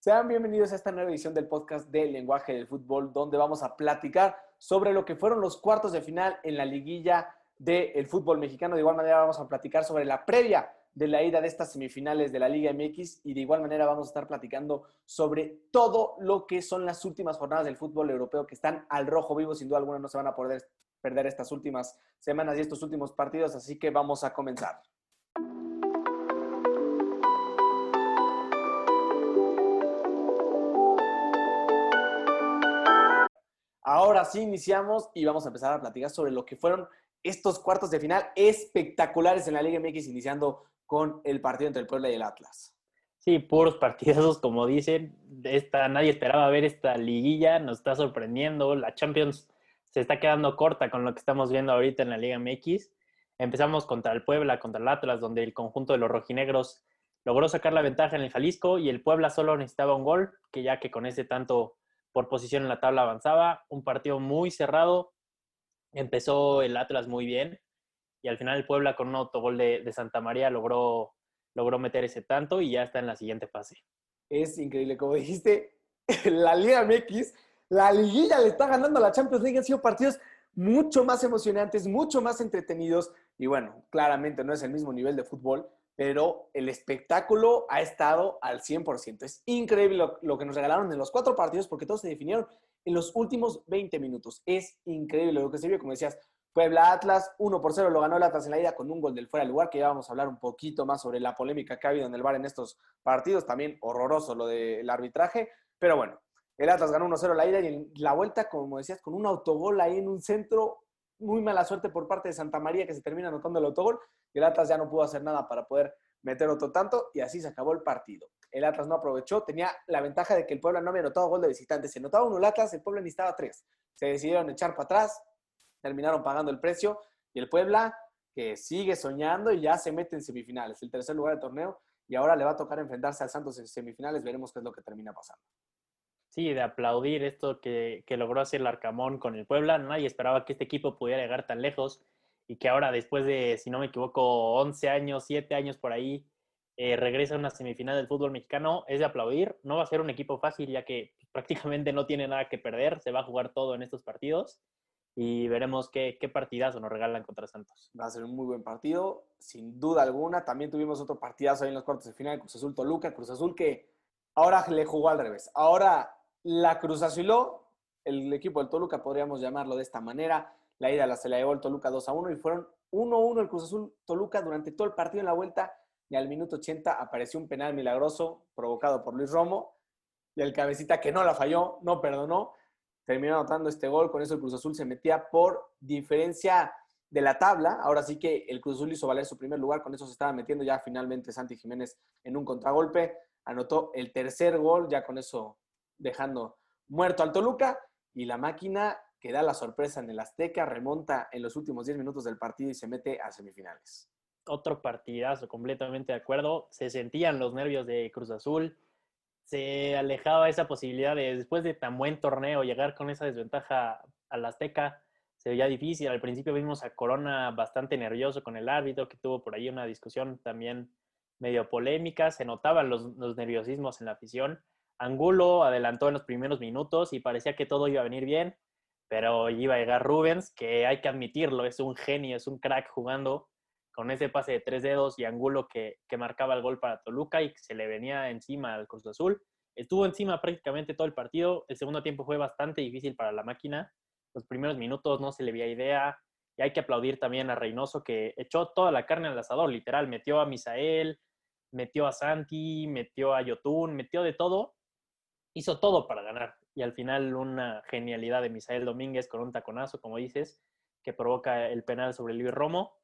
Sean bienvenidos a esta nueva edición del podcast del lenguaje del fútbol, donde vamos a platicar sobre lo que fueron los cuartos de final en la liguilla del fútbol mexicano. De igual manera vamos a platicar sobre la previa de la ida de estas semifinales de la Liga MX y de igual manera vamos a estar platicando sobre todo lo que son las últimas jornadas del fútbol europeo que están al rojo vivo. Sin duda alguna no se van a poder perder estas últimas semanas y estos últimos partidos, así que vamos a comenzar. Ahora sí iniciamos y vamos a empezar a platicar sobre lo que fueron estos cuartos de final espectaculares en la Liga MX, iniciando con el partido entre el Puebla y el Atlas. Sí, puros partidazos, como dicen. Esta, nadie esperaba ver esta liguilla, nos está sorprendiendo. La Champions se está quedando corta con lo que estamos viendo ahorita en la Liga MX. Empezamos contra el Puebla, contra el Atlas, donde el conjunto de los rojinegros logró sacar la ventaja en el Jalisco y el Puebla solo necesitaba un gol, que ya que con ese tanto por posición en la tabla avanzaba. Un partido muy cerrado. Empezó el Atlas muy bien y al final el Puebla con un autogol de, Santa María logró, logró meter ese tanto y ya está en la siguiente fase. Es increíble, como dijiste, la Liga MX, la liguilla le está ganando a la Champions League. Han sido partidos mucho más emocionantes, mucho más entretenidos y bueno, claramente no es el mismo nivel de fútbol, pero el espectáculo ha estado al 100%. Es increíble lo, que nos regalaron en los cuatro partidos porque todos se definieron en los últimos 20 minutos. Es increíble lo que se vio, como decías, Puebla Atlas, 1 por 0 lo ganó el Atlas en la ida con un gol del fuera de lugar, que ya vamos a hablar un poquito más sobre la polémica que ha habido en el bar en estos partidos, también horroroso lo del arbitraje, pero bueno, el Atlas ganó 1-0 la ida y en la vuelta, como decías, con un autogol ahí en un centro, muy mala suerte por parte de Santa María que se termina anotando el autogol y el Atlas ya no pudo hacer nada para poder meter otro tanto y así se acabó el partido. El Atlas no aprovechó, tenía la ventaja de que el Puebla no había anotado gol de visitante. Se anotaba uno el Atlas, el Puebla necesitaba tres. Se decidieron echar para atrás, terminaron pagando el precio y el Puebla que sigue soñando y ya se mete en semifinales, el tercer lugar del torneo y ahora le va a tocar enfrentarse al Santos en semifinales, veremos qué es lo que termina pasando. Sí, de aplaudir esto que, que logró hacer el Arcamón con el Puebla. Nadie esperaba que este equipo pudiera llegar tan lejos y que ahora después de, si no me equivoco, 11 años, 7 años por ahí, eh, regresa a una semifinal del fútbol mexicano, es de aplaudir. No va a ser un equipo fácil ya que prácticamente no tiene nada que perder, se va a jugar todo en estos partidos y veremos qué, qué partidazo nos regalan contra Santos. Va a ser un muy buen partido, sin duda alguna. También tuvimos otro partidazo ahí en los cuartos de final, Cruz Azul Toluca, Cruz Azul que ahora le jugó al revés. Ahora la Cruz Azuló, el equipo del Toluca podríamos llamarlo de esta manera, la ida la se la llevó el Toluca 2 a 1 y fueron 1 a 1 el Cruz Azul Toluca durante todo el partido en la vuelta y al minuto 80 apareció un penal milagroso provocado por Luis Romo y el cabecita que no la falló, no perdonó, terminó anotando este gol, con eso el Cruz Azul se metía por diferencia de la tabla, ahora sí que el Cruz Azul hizo valer su primer lugar, con eso se estaba metiendo ya finalmente Santi Jiménez en un contragolpe, anotó el tercer gol, ya con eso dejando muerto al Toluca y la máquina que da la sorpresa en el Azteca, remonta en los últimos 10 minutos del partido y se mete a semifinales. Otro partidazo, completamente de acuerdo. Se sentían los nervios de Cruz Azul. Se alejaba esa posibilidad de, después de tan buen torneo, llegar con esa desventaja al Azteca. Se veía difícil. Al principio vimos a Corona bastante nervioso con el árbitro, que tuvo por ahí una discusión también medio polémica. Se notaban los, los nerviosismos en la afición. Angulo adelantó en los primeros minutos y parecía que todo iba a venir bien pero iba a llegar Rubens, que hay que admitirlo, es un genio, es un crack jugando con ese pase de tres dedos y Angulo que, que marcaba el gol para Toluca y se le venía encima al Cruz Azul. Estuvo encima prácticamente todo el partido. El segundo tiempo fue bastante difícil para la máquina. Los primeros minutos no se le veía idea. Y hay que aplaudir también a Reynoso que echó toda la carne al asador, literal. Metió a Misael, metió a Santi, metió a Yotun, metió de todo. Hizo todo para ganar y al final una genialidad de Misael Domínguez con un taconazo, como dices, que provoca el penal sobre Luis Romo.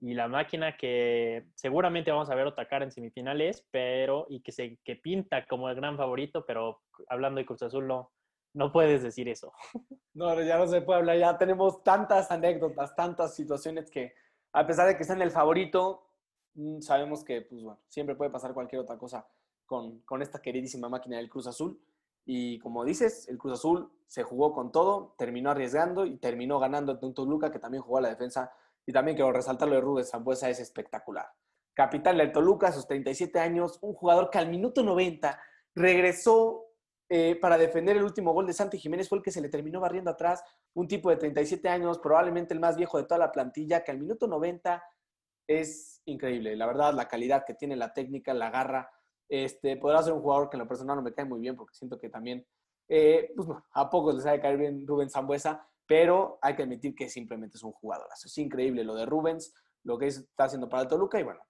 Y la máquina que seguramente vamos a ver atacar en semifinales, pero y que se que pinta como el gran favorito, pero hablando de Cruz Azul no, no puedes decir eso. No, ya no se puede hablar, ya tenemos tantas anécdotas, tantas situaciones que a pesar de que sean el favorito, mm, sabemos que pues bueno, siempre puede pasar cualquier otra cosa con, con esta queridísima máquina del Cruz Azul. Y como dices, el Cruz Azul se jugó con todo, terminó arriesgando y terminó ganando ante un Toluca que también jugó a la defensa. Y también quiero resaltar lo de Rubén Zambuesa, es espectacular. Capitán del Toluca, a sus 37 años, un jugador que al minuto 90 regresó eh, para defender el último gol de Santi Jiménez, fue el que se le terminó barriendo atrás, un tipo de 37 años, probablemente el más viejo de toda la plantilla, que al minuto 90 es increíble. La verdad, la calidad que tiene, la técnica, la garra. Este, podrá ser un jugador que en lo personal no me cae muy bien, porque siento que también, eh, pues, a pocos les sabe caer bien Rubén Zambuesa, pero hay que admitir que simplemente es un jugador. Es increíble lo de Rubens, lo que está haciendo para Toluca, y bueno,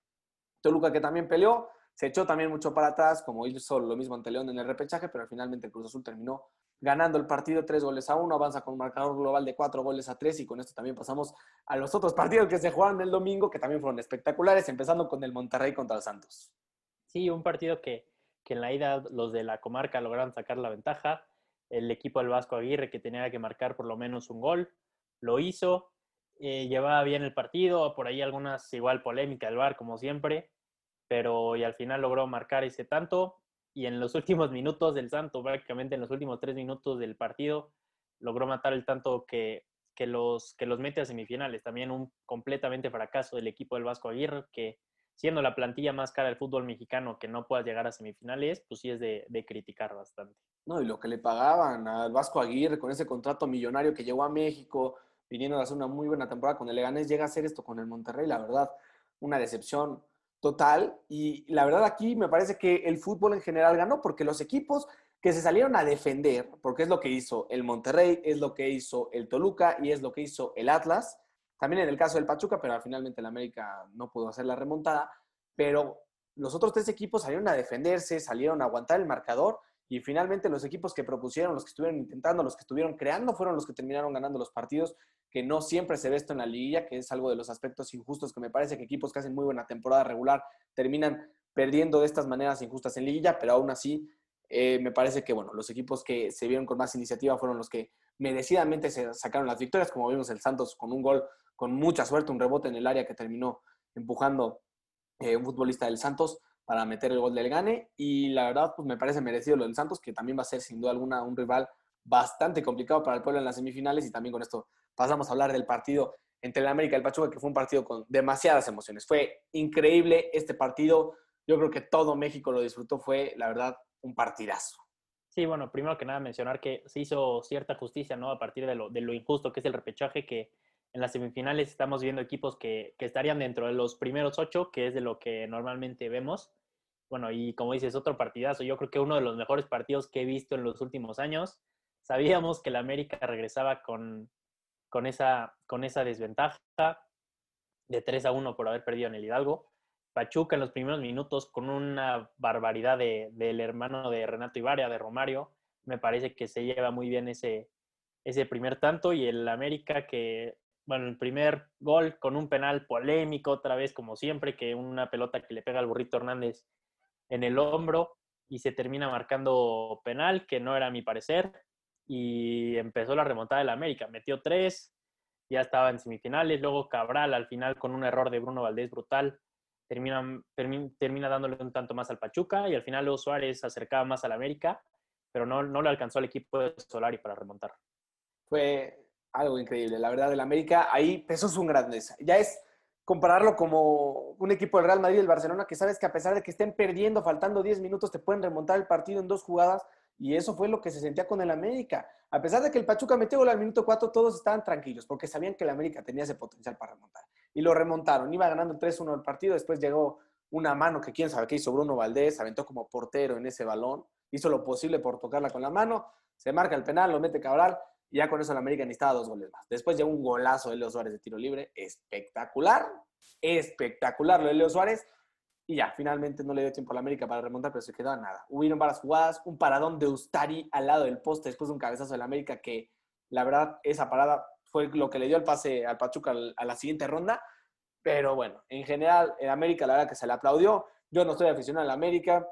Toluca que también peleó, se echó también mucho para atrás, como hizo lo mismo ante León en el repechaje, pero finalmente el Cruz Azul terminó ganando el partido tres goles a uno, avanza con un marcador global de cuatro goles a tres y con esto también pasamos a los otros partidos que se jugaron el domingo, que también fueron espectaculares, empezando con el Monterrey contra el Santos. Sí, un partido que, que en la ida los de la comarca lograron sacar la ventaja. El equipo del Vasco Aguirre, que tenía que marcar por lo menos un gol, lo hizo. Eh, llevaba bien el partido, por ahí algunas igual polémica del VAR, como siempre, pero y al final logró marcar ese tanto y en los últimos minutos del Santo, prácticamente en los últimos tres minutos del partido, logró matar el tanto que, que, los, que los mete a semifinales. También un completamente fracaso del equipo del Vasco Aguirre, que siendo la plantilla más cara del fútbol mexicano que no pueda llegar a semifinales, pues sí es de, de, criticar bastante. No, y lo que le pagaban al Vasco Aguirre con ese contrato millonario que llegó a México, viniendo a hacer una muy buena temporada con el Leganés, llega a hacer esto con el Monterrey, la verdad, una decepción total. Y la verdad aquí me parece que el fútbol en general ganó porque los equipos que se salieron a defender, porque es lo que hizo el Monterrey, es lo que hizo el Toluca y es lo que hizo el Atlas, también en el caso del Pachuca, pero finalmente el América no pudo hacer la remontada, pero los otros tres equipos salieron a defenderse, salieron a aguantar el marcador y finalmente los equipos que propusieron, los que estuvieron intentando, los que estuvieron creando, fueron los que terminaron ganando los partidos, que no siempre se ve esto en la liguilla, que es algo de los aspectos injustos que me parece que equipos que hacen muy buena temporada regular terminan perdiendo de estas maneras injustas en liguilla, pero aún así eh, me parece que bueno, los equipos que se vieron con más iniciativa fueron los que merecidamente se sacaron las victorias, como vimos el Santos con un gol con mucha suerte, un rebote en el área que terminó empujando eh, un futbolista del Santos para meter el gol del Gane. Y la verdad, pues me parece merecido lo del Santos, que también va a ser sin duda alguna un rival bastante complicado para el pueblo en las semifinales. Y también con esto pasamos a hablar del partido entre el América y el Pachuca, que fue un partido con demasiadas emociones. Fue increíble este partido. Yo creo que todo México lo disfrutó. Fue, la verdad, un partidazo. Sí, bueno, primero que nada mencionar que se hizo cierta justicia, ¿no? A partir de lo, injusto que es el repechaje, que en las semifinales estamos viendo equipos que, que, estarían dentro de los primeros ocho, que es de lo que normalmente vemos. Bueno, y como dices, otro partidazo. Yo creo que uno de los mejores partidos que he visto en los últimos años. Sabíamos que la América regresaba con, con, esa, con esa desventaja de 3 a 1 por haber perdido en el Hidalgo. Pachuca en los primeros minutos con una barbaridad de, del hermano de Renato Ibaria, de Romario. Me parece que se lleva muy bien ese, ese primer tanto y el América que bueno, el primer gol con un penal polémico, otra vez como siempre, que una pelota que le pega al burrito Hernández en el hombro y se termina marcando penal, que no era mi parecer, y empezó la remontada del América, metió tres, ya estaba en semifinales, luego Cabral al final con un error de Bruno Valdés brutal, termina, termina dándole un tanto más al Pachuca y al final luego Suárez acercaba más al América, pero no, no le alcanzó al equipo de Solari para remontar. Fue algo increíble. La verdad, el América ahí pesó su grandeza. Ya es compararlo como un equipo del Real Madrid y el Barcelona que sabes que a pesar de que estén perdiendo, faltando 10 minutos, te pueden remontar el partido en dos jugadas. Y eso fue lo que se sentía con el América. A pesar de que el Pachuca metió gol al minuto 4, todos estaban tranquilos porque sabían que el América tenía ese potencial para remontar. Y lo remontaron. Iba ganando 3-1 el partido. Después llegó una mano que quién sabe qué hizo Bruno Valdés. Aventó como portero en ese balón. Hizo lo posible por tocarla con la mano. Se marca el penal, lo mete Cabral. Y ya con eso el América necesitaba dos goles más. Después llegó un golazo de Leo Suárez de tiro libre. Espectacular. Espectacular lo de Leo Suárez. Y ya, finalmente no le dio tiempo a la América para remontar, pero se quedó a nada. Hubieron varias jugadas, un paradón de Ustari al lado del poste después de un cabezazo de la América que, la verdad, esa parada fue lo que le dio el pase al Pachuca a la siguiente ronda. Pero bueno, en general, el América, la verdad que se le aplaudió. Yo no estoy aficionado a la América.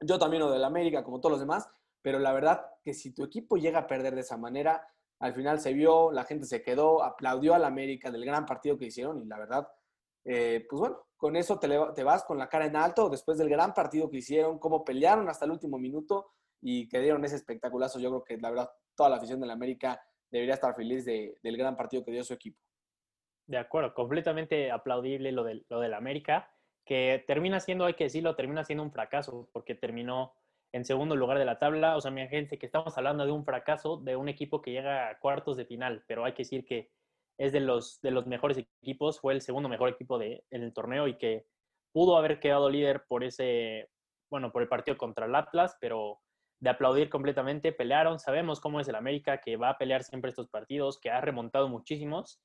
Yo también lo de la América, como todos los demás pero la verdad que si tu equipo llega a perder de esa manera, al final se vio, la gente se quedó, aplaudió al América del gran partido que hicieron y la verdad, eh, pues bueno, con eso te, te, vas con la cara en alto después del gran partido que hicieron, cómo pelearon hasta el último minuto y que dieron ese espectaculazo. Yo creo que la verdad toda la afición del América debería estar feliz de, del gran partido que dio su equipo. De acuerdo, completamente aplaudible lo del, lo del América, que termina siendo, hay que decirlo, termina siendo un fracaso porque terminó en segundo lugar de la tabla. O sea, mi gente, que estamos hablando de un fracaso de un equipo que llega a cuartos de final, pero hay que decir que es de los, de los mejores equipos, fue el segundo mejor equipo de, en el torneo y que pudo haber quedado líder por ese, bueno, por el partido contra el Atlas, pero de aplaudir completamente, pelearon, sabemos cómo es el América, que va a pelear siempre estos partidos, que ha remontado muchísimos,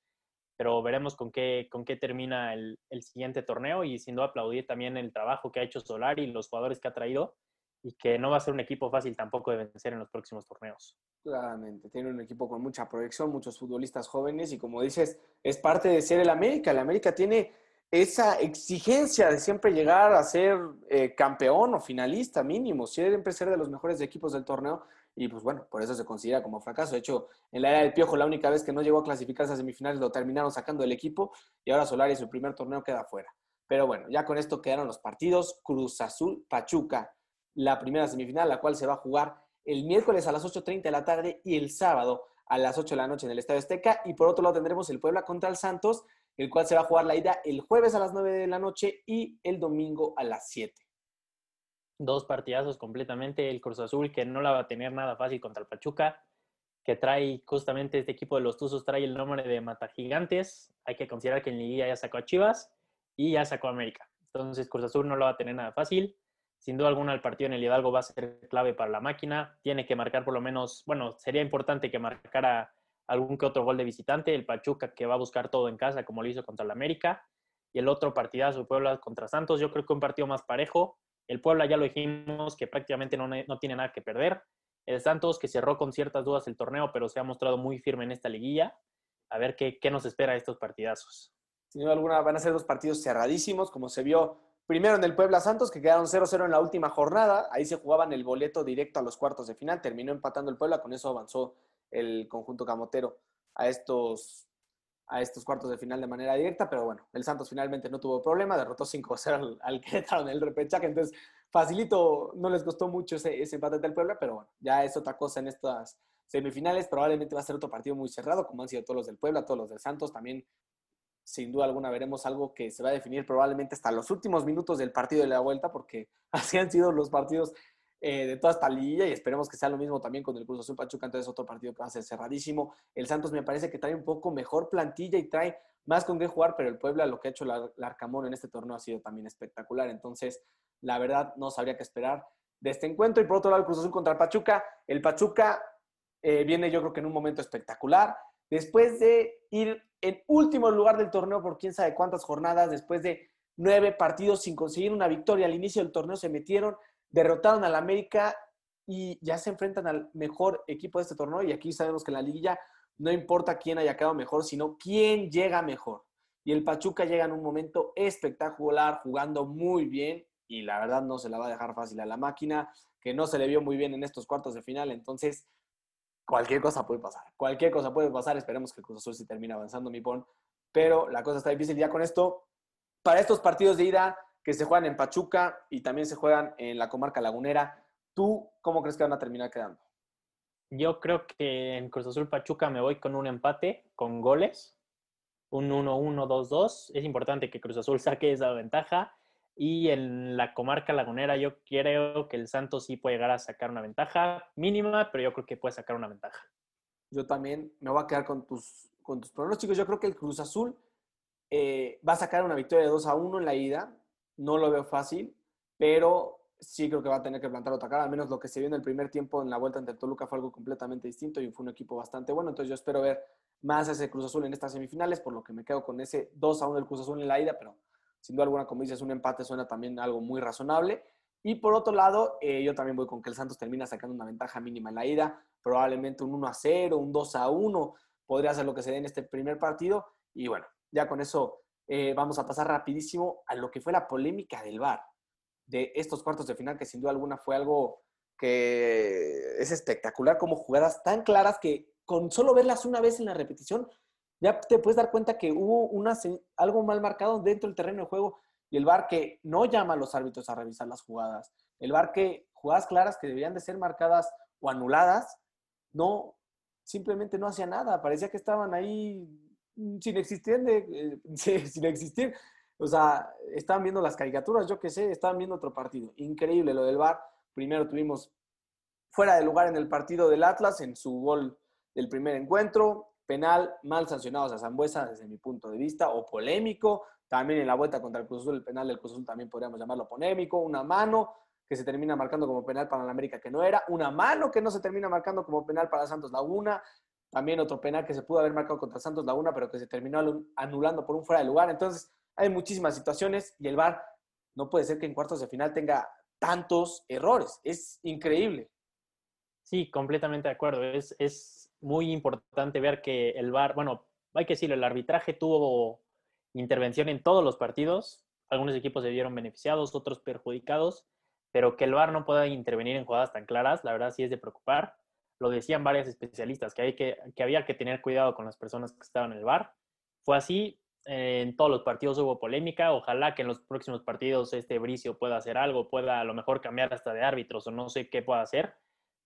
pero veremos con qué, con qué termina el, el siguiente torneo y sin duda aplaudir también el trabajo que ha hecho Solari y los jugadores que ha traído y que no va a ser un equipo fácil tampoco de vencer en los próximos torneos. Claramente, tiene un equipo con mucha proyección, muchos futbolistas jóvenes y como dices, es parte de ser el América. El América tiene esa exigencia de siempre llegar a ser eh, campeón o finalista mínimo, siempre ser de los mejores equipos del torneo y pues bueno, por eso se considera como fracaso. De hecho, en la era del Piojo la única vez que no llegó a clasificarse a semifinales lo terminaron sacando del equipo y ahora Solari su primer torneo queda fuera. Pero bueno, ya con esto quedaron los partidos. Cruz Azul, Pachuca, la primera semifinal, la cual se va a jugar el miércoles a las 8.30 de la tarde y el sábado a las 8 de la noche en el Estadio Azteca. Y por otro lado tendremos el Puebla contra el Santos, el cual se va a jugar la ida el jueves a las 9 de la noche y el domingo a las 7. Dos partidazos completamente. El Cruz Azul que no la va a tener nada fácil contra el Pachuca, que trae justamente este equipo de los Tuzos, trae el nombre de Mata Gigantes. Hay que considerar que en Liguilla ya sacó a Chivas y ya sacó a América. Entonces Cruz Azul no lo va a tener nada fácil. Sin duda alguna el partido en el Hidalgo va a ser clave para la máquina. Tiene que marcar por lo menos, bueno, sería importante que marcara algún que otro gol de visitante. El Pachuca que va a buscar todo en casa como lo hizo contra el América. Y el otro partidazo, Puebla contra Santos. Yo creo que un partido más parejo. El Puebla ya lo dijimos que prácticamente no, no tiene nada que perder. El Santos que cerró con ciertas dudas el torneo, pero se ha mostrado muy firme en esta liguilla. A ver qué, qué nos espera de estos partidazos. Sin duda alguna van a ser dos partidos cerradísimos, como se vio Primero en el Puebla Santos, que quedaron 0-0 en la última jornada. Ahí se jugaban el boleto directo a los cuartos de final. Terminó empatando el Puebla, con eso avanzó el conjunto camotero a estos, a estos cuartos de final de manera directa. Pero bueno, el Santos finalmente no tuvo problema, derrotó 5-0 al, al Querétaro en el repechaje. Entonces, facilito, no les costó mucho ese, ese empate del Puebla, pero bueno, ya es otra cosa en estas semifinales. Probablemente va a ser otro partido muy cerrado, como han sido todos los del Puebla, todos los del Santos. También sin duda alguna veremos algo que se va a definir probablemente hasta los últimos minutos del partido de la vuelta, porque así han sido los partidos eh, de toda esta liga y esperemos que sea lo mismo también con el Cruz Azul Pachuca, entonces otro partido que va a ser cerradísimo. El Santos me parece que trae un poco mejor plantilla y trae más con qué jugar, pero el Puebla, lo que ha hecho el Arcamón en este torneo ha sido también espectacular, entonces la verdad no sabría qué esperar de este encuentro. Y por otro lado, el Cruz Azul contra el Pachuca, el Pachuca eh, viene yo creo que en un momento espectacular, después de ir en último lugar del torneo por quién sabe cuántas jornadas, después de nueve partidos sin conseguir una victoria al inicio del torneo, se metieron, derrotaron al América y ya se enfrentan al mejor equipo de este torneo. Y aquí sabemos que en la liguilla no importa quién haya quedado mejor, sino quién llega mejor. Y el Pachuca llega en un momento espectacular, jugando muy bien y la verdad no se la va a dejar fácil a la máquina, que no se le vio muy bien en estos cuartos de final. Entonces, cualquier cosa puede pasar. Cualquier cosa puede pasar. Esperemos que Cruz Azul sí termine avanzando, mi pon. Pero la cosa está difícil ya con esto. Para estos partidos de ida que se juegan en Pachuca y también se juegan en la comarca lagunera, ¿tú cómo crees que van a terminar quedando? Yo creo que en Cruz Azul Pachuca me voy con un empate, con goles. Un 1-1, 2-2. Es importante que Cruz Azul saque esa ventaja y en la comarca lagunera yo creo que el Santos sí puede llegar a sacar una ventaja mínima, pero yo creo que puede sacar una ventaja. Yo también me voy a quedar con tus, con tus pronósticos. Yo creo que el Cruz Azul eh, va a sacar una victoria de 2 a 1 en la ida. No lo veo fácil, pero sí creo que va a tener que plantar otra cara. Al menos lo que se vio en el primer tiempo en la vuelta ante Toluca fue algo completamente distinto y fue un equipo bastante bueno. Entonces yo espero ver más ese Cruz Azul en estas semifinales, por lo que me quedo con ese 2 a 1 del Cruz Azul en la ida, pero sin duda alguna, como dices, un empate suena también algo muy razonable. Y por otro lado, eh, yo también voy con que el Santos termina sacando una ventaja mínima en la ida, probablemente un 1 a 0, un 2 a 1, podría ser lo que se dé en este primer partido. Y bueno, ya con eso eh, vamos a pasar rapidísimo a lo que fue la polémica del VAR de estos cuartos de final, que sin duda alguna fue algo que es espectacular, como jugadas tan claras que con solo verlas una vez en la repetición ya te puedes dar cuenta que hubo una, algo mal marcado dentro del terreno de juego y el VAR que no llama a los árbitros a revisar las jugadas. El VAR que jugadas claras que deberían de ser marcadas o anuladas, no, simplemente no hacía nada. Parecía que estaban ahí sin existir, eh, sin existir. O sea, estaban viendo las caricaturas, yo qué sé, estaban viendo otro partido. Increíble lo del VAR. Primero tuvimos fuera de lugar en el partido del Atlas en su gol del primer encuentro, penal mal sancionado a Zambuesa desde mi punto de vista, o polémico. También en la vuelta contra el Cruz Azul, el penal del Cruz Azul también podríamos llamarlo polémico. Una mano que se termina marcando como penal para la América que no era. Una mano que no se termina marcando como penal para Santos Laguna. También otro penal que se pudo haber marcado contra Santos Laguna, pero que se terminó anulando por un fuera de lugar. Entonces, hay muchísimas situaciones y el VAR no puede ser que en cuartos de final tenga tantos errores. Es increíble. Sí, completamente de acuerdo. Es, es muy importante ver que el VAR, bueno, hay que decirlo, el arbitraje tuvo intervención en todos los partidos. Algunos equipos se vieron beneficiados, otros perjudicados, pero que el VAR no pueda intervenir en jugadas tan claras, la verdad sí es de preocupar. Lo decían varios especialistas, que, hay que, que había que tener cuidado con las personas que estaban en el VAR. Fue así, en todos los partidos hubo polémica. Ojalá que en los próximos partidos este Bricio pueda hacer algo, pueda a lo mejor cambiar hasta de árbitros o no sé qué pueda hacer.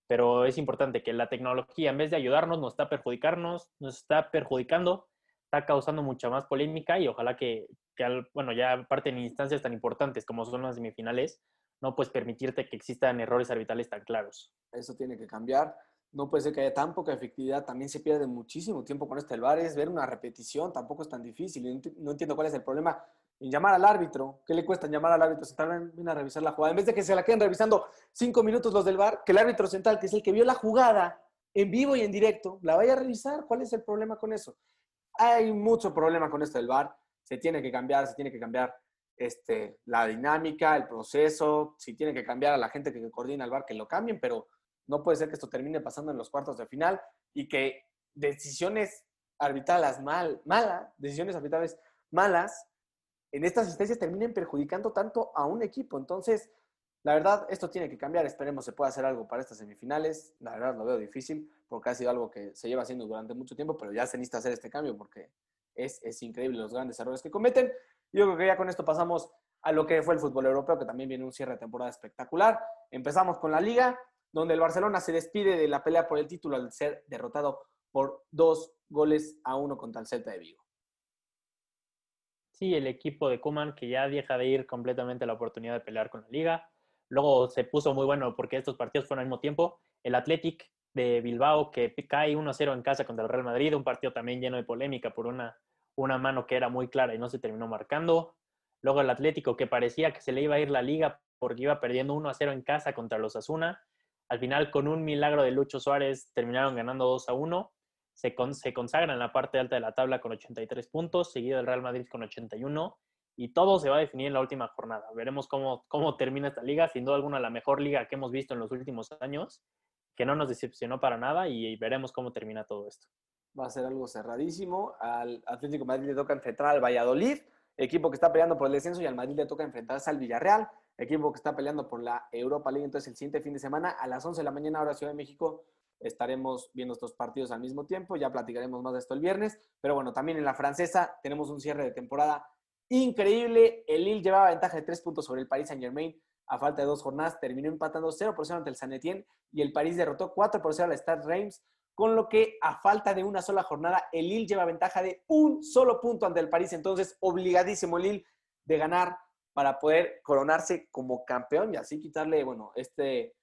Pero es importante que la tecnología, en vez de ayudarnos, nos está perjudicarnos, nos está perjudicando, está causando mucha más polémica y ojalá que, que bueno, ya aparte en instancias tan importantes como son las semifinales, no puedes permitirte que existan errores arbitrales tan claros. Eso tiene que cambiar no puede ser que haya tan poca efectividad, también se pierde muchísimo tiempo con este el VAR, es ver una repetición, tampoco es tan difícil, no entiendo cuál es el problema en llamar al árbitro, ¿qué le cuesta llamar al árbitro central a revisar la jugada? En vez de que se la queden revisando cinco minutos los del VAR, que el árbitro central, que es el que vio la jugada en vivo y en directo, la vaya a revisar, ¿cuál es el problema con eso? Hay mucho problema con esto del VAR, se tiene que cambiar, se tiene que cambiar este, la dinámica, el proceso, si tiene que cambiar a la gente que coordina el VAR, que lo cambien, pero no puede ser que esto termine pasando en los cuartos de final y que decisiones arbitrales mal, malas, decisiones arbitrales malas, en estas instancias terminen perjudicando tanto a un equipo. Entonces, la verdad, esto tiene que cambiar. Esperemos se pueda hacer algo para estas semifinales. La verdad, lo veo difícil porque ha sido algo que se lleva haciendo durante mucho tiempo, pero ya se necesita hacer este cambio porque es, es increíble los grandes errores que cometen. Yo creo que ya con esto pasamos a lo que fue el fútbol europeo, que también viene un cierre de temporada espectacular. Empezamos con la liga donde el Barcelona se despide de la pelea por el título al ser derrotado por dos goles a uno contra el Celta de Vigo. Sí, el equipo de Kuman que ya deja de ir completamente la oportunidad de pelear con la liga. Luego se puso muy bueno porque estos partidos fueron al mismo tiempo. El Athletic de Bilbao que cae 1-0 en casa contra el Real Madrid, un partido también lleno de polémica por una, una mano que era muy clara y no se terminó marcando. Luego el Atlético que parecía que se le iba a ir la liga porque iba perdiendo 1-0 en casa contra los Asuna al final, con un milagro de Lucho Suárez, terminaron ganando 2 a 1. Se, se consagran en la parte alta de la tabla con 83 puntos, seguido del Real Madrid con 81. Y todo se va a definir en la última jornada. Veremos cómo, cómo termina esta liga. Sin duda alguna, la mejor liga que hemos visto en los últimos años, que no nos decepcionó para nada. Y, veremos cómo termina todo esto. Va a ser algo cerradísimo. Al Atlético Madrid le toca enfrentar al Valladolid, equipo que está peleando por el descenso, y al Madrid le toca enfrentarse al Villarreal equipo que está peleando por la Europa League. Entonces, el siguiente fin de semana, a las 11 de la mañana, ahora Ciudad de México, estaremos viendo estos partidos al mismo tiempo. Ya platicaremos más de esto el viernes. Pero bueno, también en la francesa tenemos un cierre de temporada increíble. El Lille llevaba ventaja de tres puntos sobre el Paris Saint-Germain a falta de dos jornadas. Terminó empatando 0 por 0 ante el San Etienne y el París derrotó 4 por 0 al Stade Reims. Con lo que a falta de una sola jornada, el Lille lleva ventaja de un solo punto ante el París. Entonces, obligadísimo el Lille de ganar para poder coronarse como campeón y así quitarle, bueno, este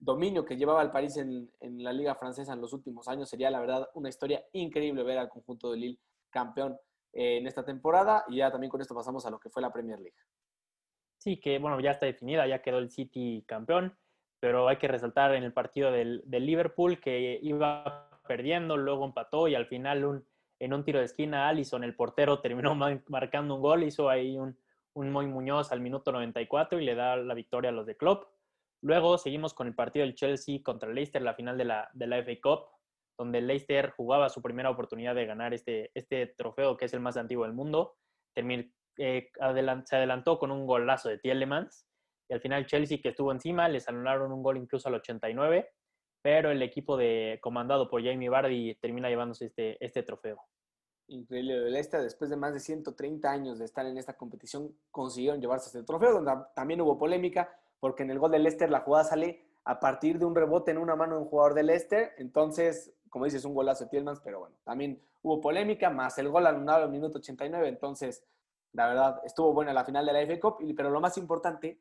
dominio que llevaba el París en, la liga francesa en los últimos años. Sería, la verdad, una historia increíble ver al conjunto de Lille campeón eh, en esta temporada y ya también con esto pasamos a lo que fue la Premier League. Sí, que bueno, ya está definida, ya quedó el City campeón, pero hay que resaltar en el partido del, Liverpool que iba perdiendo, luego empató y al final en un tiro de esquina Allison, el portero, terminó marcando un gol, hizo ahí un, un Moy Muñoz al minuto 94 y le da la victoria a los de Klopp. Luego seguimos con el partido del Chelsea contra el Leicester, la final de la, de la FA Cup, donde el Leicester jugaba su primera oportunidad de ganar este, este trofeo que es el más antiguo del mundo. Eh, se adelantó con un golazo de Tielemans y al final Chelsea que estuvo encima les anularon un gol incluso al 89, pero el equipo de, comandado por Jamie Vardy termina llevándose este, este trofeo increíble del Este. Después de más de 130 años de estar en esta competición, consiguieron llevarse este trofeo, donde también hubo polémica, porque en el gol del Leicester la jugada sale a partir de un rebote en una mano de un jugador del Leicester. Entonces, como dices, un golazo de Tielmans, pero bueno, también hubo polémica, más el gol anulado al minuto 89. Entonces, la verdad, estuvo buena la final de la FA Cup, pero lo más importante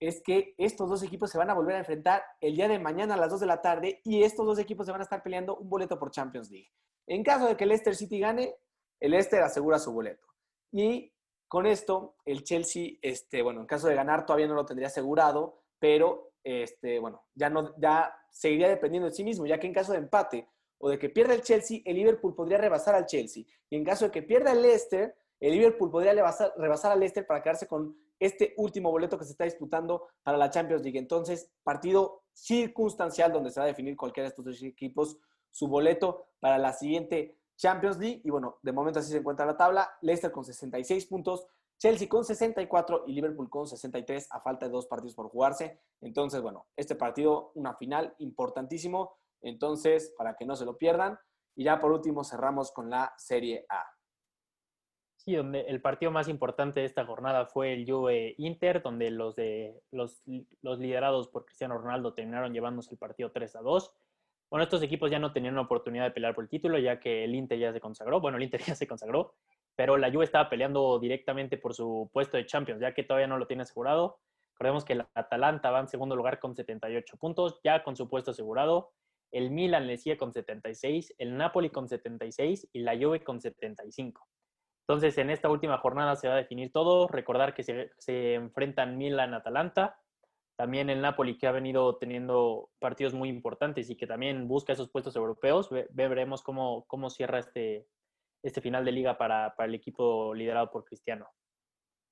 es que estos dos equipos se van a volver a enfrentar el día de mañana a las 2 de la tarde y estos dos equipos se van a estar peleando un boleto por Champions League. En caso de que el Leicester City gane, el Leicester asegura su boleto. Y con esto, el Chelsea, este, bueno, en caso de ganar todavía no lo tendría asegurado, pero este, bueno, ya, no, ya seguiría dependiendo de sí mismo, ya que en caso de empate o de que pierda el Chelsea, el Liverpool podría rebasar al Chelsea. Y en caso de que pierda el Leicester, el Liverpool podría rebasar, rebasar al Leicester para quedarse con este último boleto que se está disputando para la Champions League. Entonces, partido circunstancial donde se va a definir cualquiera de estos dos equipos su boleto para la siguiente Champions League. Y bueno, de momento así se encuentra la tabla. Leicester con 66 puntos, Chelsea con 64 y Liverpool con 63 a falta de dos partidos por jugarse. Entonces, bueno, este partido, una final importantísimo. Entonces, para que no se lo pierdan. Y ya por último cerramos con la Serie A. Sí, donde el partido más importante de esta jornada fue el Juve Inter, donde los, de, los, los liderados por Cristiano Ronaldo terminaron llevándose el partido 3 a 2. Bueno, estos equipos ya no tenían la oportunidad de pelear por el título, ya que el Inter ya se consagró. Bueno, el Inter ya se consagró, pero la Juve estaba peleando directamente por su puesto de Champions, ya que todavía no lo tiene asegurado. Recordemos que el Atalanta va en segundo lugar con 78 puntos, ya con su puesto asegurado. El Milan le sigue con 76, el Napoli con 76 y la Juve con 75. Entonces, en esta última jornada se va a definir todo. Recordar que se, enfrentan Milan-Atalanta. También el Napoli, que ha venido teniendo partidos muy importantes y que también busca esos puestos europeos. veremos cómo, cómo cierra este, este final de liga para, para el equipo liderado por Cristiano.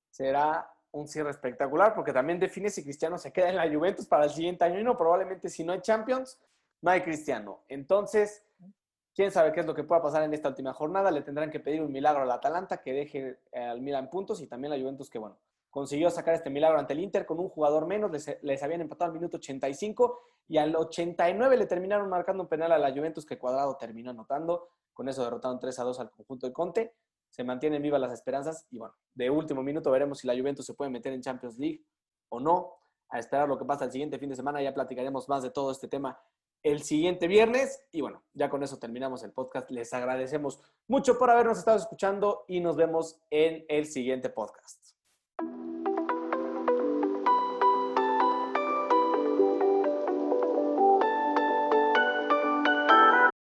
Será un cierre espectacular porque también define si Cristiano se queda en la Juventus para el siguiente año y no, probablemente si no hay Champions, no hay Cristiano. Entonces, Quién sabe qué es lo que pueda pasar en esta última jornada. Le tendrán que pedir un milagro al Atalanta que deje al Milan puntos y también la Juventus que, bueno, consiguió sacar este milagro ante el Inter con un jugador menos. Les, habían empatado al minuto 85 y al 89 le terminaron marcando un penal a la Juventus que Cuadrado terminó anotando. Con eso derrotaron 3 a 2 al conjunto de Conte. Se mantienen vivas las esperanzas y, bueno, de último minuto veremos si la Juventus se puede meter en Champions League o no. A esperar lo que pasa el siguiente fin de semana. Ya platicaremos más de todo este tema el siguiente viernes. Y bueno, ya con eso terminamos el podcast. Les agradecemos mucho por habernos estado escuchando y nos vemos en el siguiente podcast.